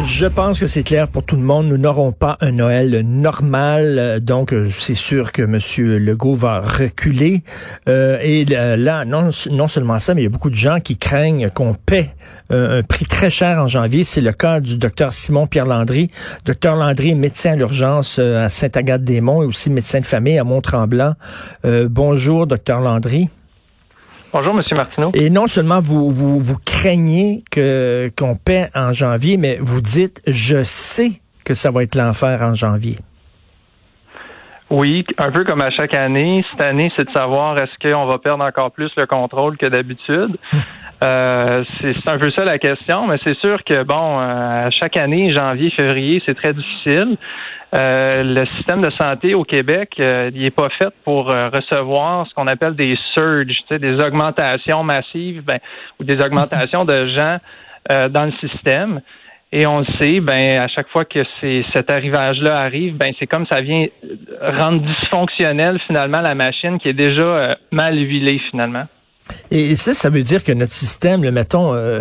Je pense que c'est clair pour tout le monde. Nous n'aurons pas un Noël normal. Euh, Donc, euh, c'est sûr que M. Legault va reculer. Euh, et là, non, non seulement ça, mais il y a beaucoup de gens qui craignent qu'on paie un prix très cher en janvier. C'est le cas du docteur Simon-Pierre Landry. Docteur Landry médecin à l'urgence à Saint-Agathe-des-Monts et aussi médecin de famille à Mont-Tremblant. bonjour, docteur Landry. Bonjour, Monsieur Martineau. Et non seulement vous, vous, vous craignez que qu'on paie en janvier, mais vous dites, je sais que ça va être l'enfer en janvier. Oui, un peu comme à chaque année. Cette année, c'est de savoir est-ce qu'on va perdre encore plus le contrôle que d'habitude? Euh, c'est un peu ça la question, mais c'est sûr que bon, euh, chaque année, janvier, février, c'est très difficile. Euh, le système de santé au Québec, euh, il est pas fait pour euh, recevoir ce qu'on appelle des surges, des augmentations massives, ben, ou des augmentations de gens dans le système. Et on le sait, ben à chaque fois que cet arrivage-là arrive, ben c'est comme ça vient rendre dysfonctionnelle finalement la machine qui est déjà mal huilée finalement. Et ça, ça veut dire que notre système, le mettons, euh,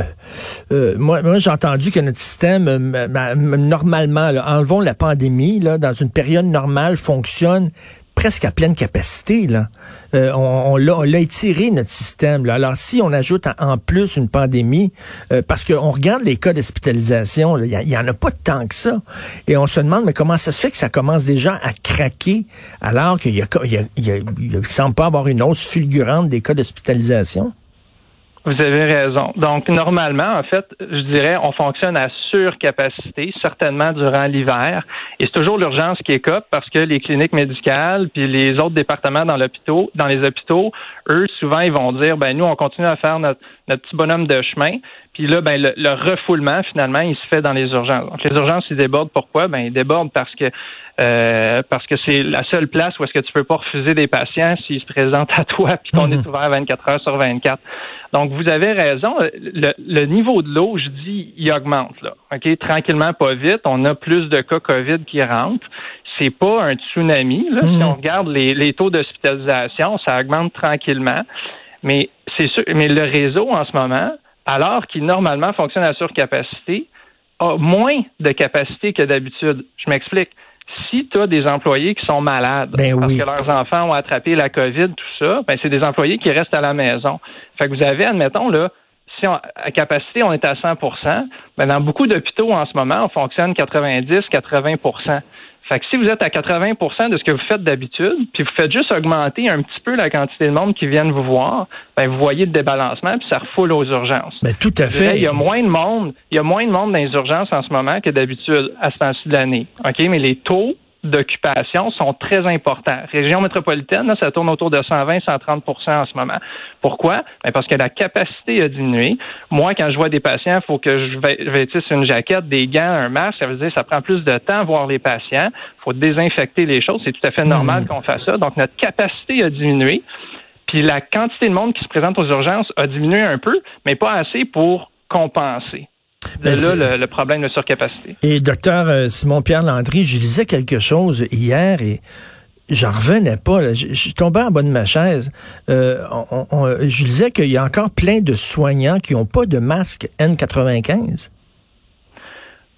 euh, moi, moi j'ai entendu que notre système, euh, normalement, enlevons la pandémie, là, dans une période normale, fonctionne presque à pleine capacité. Là. Euh, on, l'a étiré, notre système. Là. Alors, si on ajoute en, plus une pandémie, euh, parce qu'on regarde les cas d'hospitalisation, il y, en a pas tant que ça. Et on se demande, mais comment ça se fait que ça commence déjà à craquer alors qu'il il semble pas avoir une hausse fulgurante des cas d'hospitalisation? Vous avez raison. Donc, normalement, en fait, je dirais, on fonctionne à surcapacité, certainement durant l'hiver. Et c'est toujours l'urgence qui cop parce que les cliniques médicales puis les autres départements dans l'hôpital, dans les hôpitaux, eux, souvent, ils vont dire, ben, nous, on continue à faire notre, notre petit bonhomme de chemin. Puis là, ben, le, refoulement, finalement, il se fait dans les urgences. Donc, les urgences, ils débordent. Pourquoi? Ben, ils débordent parce que euh, parce que c'est la seule place où est-ce que tu peux pas refuser des patients s'ils se présentent à toi puis qu'on est mhm. ouvert 24 heures sur 24. Donc, vous avez raison. Le, niveau de l'eau, je dis, il augmente, là. OK? Tranquillement, pas vite. On a plus de cas COVID qui rentrent. C'est pas un tsunami, là. Si mhm. on regarde les, les taux d'hospitalisation, ça augmente tranquillement. Mais c'est sûr, mais le réseau en ce moment, alors qu'il normalement fonctionne à surcapacité, a moins de capacité que d'habitude. Je m'explique. Si tu as des employés qui sont malades ben parce que leurs enfants ont attrapé la COVID, tout ça, ben c'est des employés qui restent à la maison. Fait que vous avez, admettons, là, si on, à capacité, on est à 100% ben dans beaucoup d'hôpitaux en ce moment, on fonctionne 90-80 fait que si vous êtes à 80% de ce que vous faites d'habitude, puis vous faites juste augmenter un petit peu la quantité de monde qui viennent vous voir, ben vous voyez le débalancement, puis ça refoule aux urgences. Mais ben, tout à fait. Il y a moins de monde, il y a moins de monde dans les urgences en ce moment que d'habitude à ce temps-ci de l'année. OK, mais les taux d'occupation sont très importants. Région métropolitaine, là, ça tourne autour de 120-130% en ce moment. Pourquoi? Ben parce que la capacité a diminué. Moi, quand je vois des patients, il faut que je vêtisse une jaquette, des gants, un masque. Ça veut dire que ça prend plus de temps à voir les patients. Il faut désinfecter les choses. C'est tout à fait normal mmh. qu'on fasse ça. Donc, notre capacité a diminué. Puis la quantité de monde qui se présente aux urgences a diminué un peu, mais pas assez pour compenser. C'est là le, problème de surcapacité. Et docteur euh, Simon-Pierre Landry, je lisais quelque chose hier et j'en revenais pas. Je, je, tombais en bas de ma chaise. Euh, je disais qu'il y a encore plein de soignants qui n'ont pas de masque N95.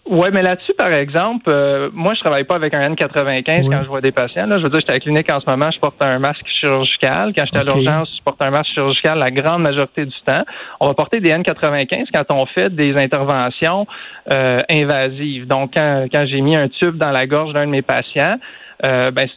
Oui, mais là-dessus, par exemple, euh, moi, je travaille pas avec un N95 quand je vois des patients. Là. Je veux dire, j'étais à la clinique en ce moment, je porte un masque chirurgical. Quand j'étais à l'urgence, je porte un masque chirurgical la grande majorité du temps. On va porter des N95 quand on fait des interventions euh, invasives. Donc, quand, quand j'ai mis un tube dans la gorge d'un de mes patients, euh, ben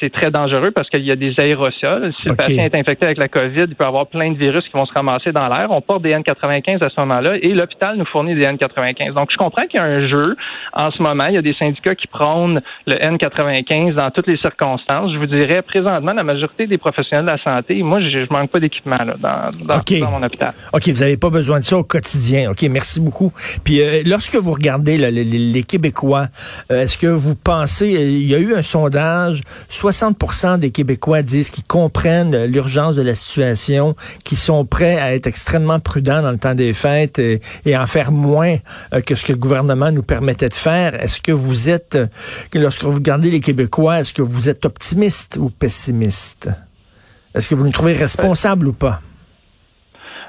c'est très dangereux parce qu'il y a des aérosols. Si le patient est infecté avec la COVID, il peut avoir plein de virus qui vont se ramasser dans l'air. On porte des N95 à ce moment-là et l'hôpital nous fournit des N95. Donc, je comprends qu'il y a un jeu en ce moment. Il y a des syndicats qui prônent le N95 dans toutes les circonstances. Je vous dirais, présentement, la majorité des professionnels de la santé, moi, je, je manque pas d'équipement dans, dans, mon hôpital. OK, vous n'avez pas besoin de ça au quotidien. OK, merci beaucoup. Puis, euh, lorsque vous regardez les, Québécois, euh, est-ce que vous pensez, il y a eu un sondage, 60% des Québécois disent qu'ils comprennent l'urgence de la situation, qu'ils sont prêts à être extrêmement prudents dans le temps des fêtes et, en faire moins euh, que ce que le gouvernement nous permettait de faire. Est-ce que vous êtes, lorsque vous regardez les Québécois, est-ce que vous êtes optimiste ou pessimiste? Est-ce que vous nous trouvez responsable ou pas?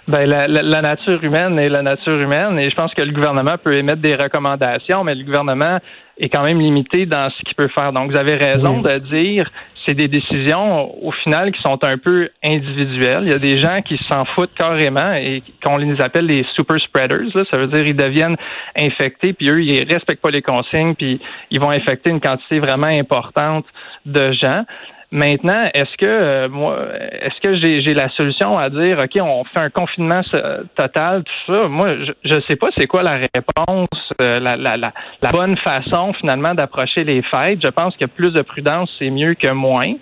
Ben, la, la, nature humaine est la nature humaine et je pense que le gouvernement peut émettre des recommandations, mais le gouvernement est quand même limité dans ce qu'il peut faire. Donc, vous avez raison de dire c'est des décisions au final qui sont un peu individuelles. Il y a des gens qui s'en foutent carrément et qu'on les appelle les super spreaders. Là. Ça veut dire ils deviennent infectés, puis eux, ils respectent pas les consignes, puis ils vont infecter une quantité vraiment importante de gens. Maintenant, est-ce que euh, moi, est-ce que j'ai la solution à dire, ok, on fait un confinement total, tout ça? Moi, je ne sais pas c'est quoi la réponse, euh, la, la, la, la, bonne façon finalement d'approcher les fêtes. Je pense que plus de prudence, c'est mieux que moins.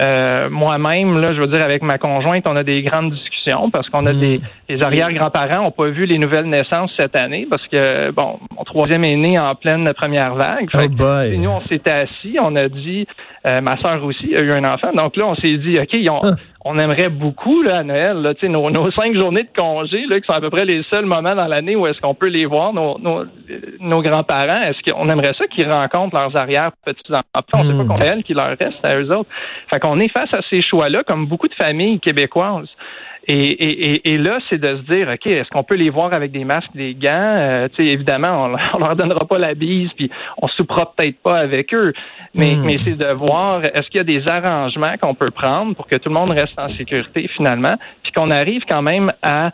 Euh, moi-même, là, je veux dire, avec ma conjointe, on a des grandes discussions parce qu'on a hmm. des les arrière-grands-parents n'ont pas vu les nouvelles naissances cette année parce que bon, mon troisième est né en pleine première vague. Oh boy. nous, on s'était assis, on a dit, euh, ma sœur aussi a eu un enfant, donc là, on s'est dit, ok, on, ah. On aimerait beaucoup là, à Noël, là, nos, nos cinq journées de congé, là, qui sont à peu près les seuls moments dans l'année où est-ce qu'on peut les voir, nos, nos, nos grands-parents. Est-ce qu'on aimerait ça qu'ils rencontrent leurs arrière petits enfants On ne sait pas hmm. combien qui leur reste à eux autres. Fait qu'on est face à ces choix-là, comme beaucoup de familles québécoises. Et, et, et, là, c'est de se dire, OK, est-ce qu'on peut les voir avec des masques, des gants? Euh, tu sais, évidemment, on, leur donnera pas la bise, puis on soupera peut-être pas avec eux. Mais, hmm. mais c'est de voir, est-ce qu'il y a des arrangements qu'on peut prendre pour que tout le monde reste en sécurité finalement, puis qu'on arrive quand même à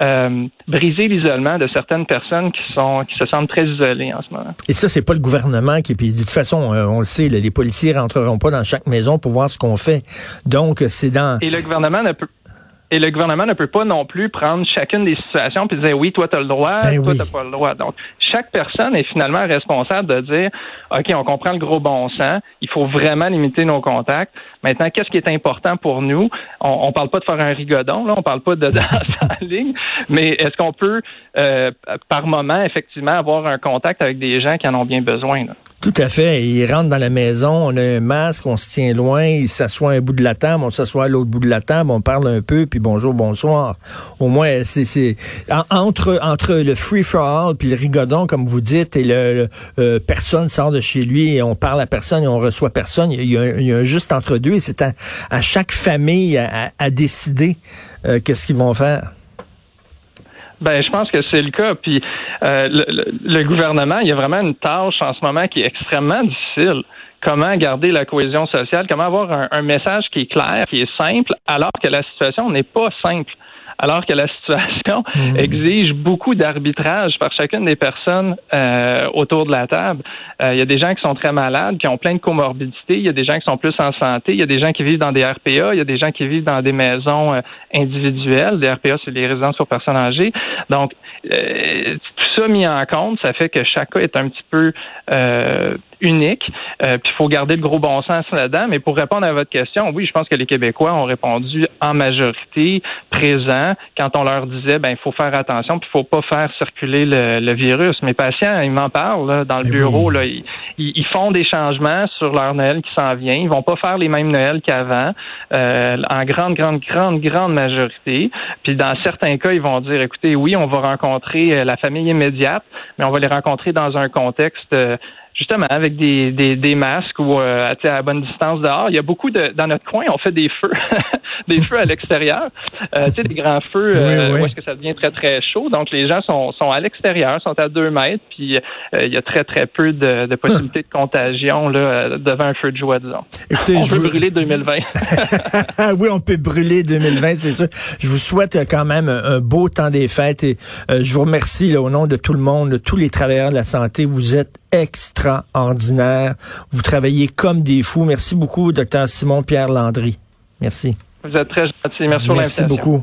euh, briser l'isolement de certaines personnes qui sont qui se sentent très isolées en ce moment. Et ça, c'est pas le gouvernement qui. Puis de toute façon, euh, on le sait, les policiers rentreront pas dans chaque maison pour voir ce qu'on fait. Donc, c'est dans. Et le gouvernement ne peut et le gouvernement ne peut pas non plus prendre chacune des situations puis dire oui, toi tu as le droit, ben toi tu n'as pas le droit. Donc chaque personne est finalement responsable de dire OK, on comprend le gros bon sens, il faut vraiment limiter nos contacts. Maintenant, qu'est-ce qui est important pour nous? On, ne parle pas de faire un rigodon, là, on parle pas de danser en ligne, mais est-ce qu'on peut euh, par moment effectivement avoir un contact avec des gens qui en ont bien besoin là? Tout à fait. Ils rentrent dans la maison, on a un masque, on se tient loin, ils s'assoient à un bout de la table, on s'assoit à l'autre bout de la table, on parle un peu, puis bonjour, bonsoir. Au moins, c'est entre entre le free for all puis le rigodon, comme vous dites, et le, euh, personne sort de chez lui et on parle à personne on reçoit personne. Il y a, un, juste entre deux et c'est à, chaque famille à, décider euh, qu'est-ce qu'ils vont faire. Ben, je pense que c'est le cas. Puis euh, le, gouvernement, il y a vraiment une tâche en ce moment qui est extrêmement difficile. Comment garder la cohésion sociale, comment avoir un, un message qui est clair, qui est simple, alors que la situation n'est pas simple? Alors que la situation mhm. exige beaucoup d'arbitrage par chacune des personnes euh, autour de la table. Euh, il y a des gens qui sont très malades, qui ont plein de comorbidités, il y a des gens qui sont plus en santé, il y a des gens qui vivent dans des RPA, il y a des gens qui vivent dans des maisons euh, individuelles. Des RPA, c'est les résidences pour personnes âgées. Donc, tout ça mis en compte, ça fait que chaque cas est un petit peu unique. Euh, puis il faut garder le gros bon sens là-dedans. Mais pour répondre à votre question, oui, je pense que les Québécois ont répondu en majorité présent quand on leur disait ben il faut faire attention, puis il faut pas faire circuler le, virus. Mes patients, ils m'en parlent dans le ben bureau. Là, ils, ils, font des changements sur leur Noël qui s'en vient. Ils vont pas faire les mêmes Noëls qu'avant, euh, en grande, grande, grande, grande majorité. Puis dans certains cas, ils vont dire écoutez, oui, on va rencontrer euh, la famille immédiate, mais on va les rencontrer dans un contexte justement avec des, des, des masques ou euh, à bonne distance dehors. Il y a beaucoup de dans notre coin, on fait des feux, des feux à l'extérieur. Euh, tu sais, des grands feux euh, où est-ce que ça devient très très chaud. Donc les gens sont, sont à l'extérieur, sont à deux mètres, puis euh, il y a très très peu de, de possibilités de contagion là devant un feu de joie, disons. Écoutez, on peut brûler 2020. oui, on peut brûler 2020, c'est sûr. Je vous souhaite quand même un, beau temps des fêtes et je vous remercie là, au nom de tout le monde, de tous les travailleurs de la santé. Vous êtes extraordinaire. Vous travaillez comme des fous. Merci beaucoup, docteur Simon Pierre Landry. Merci. Vous êtes très gentil. Merci, Merci beaucoup.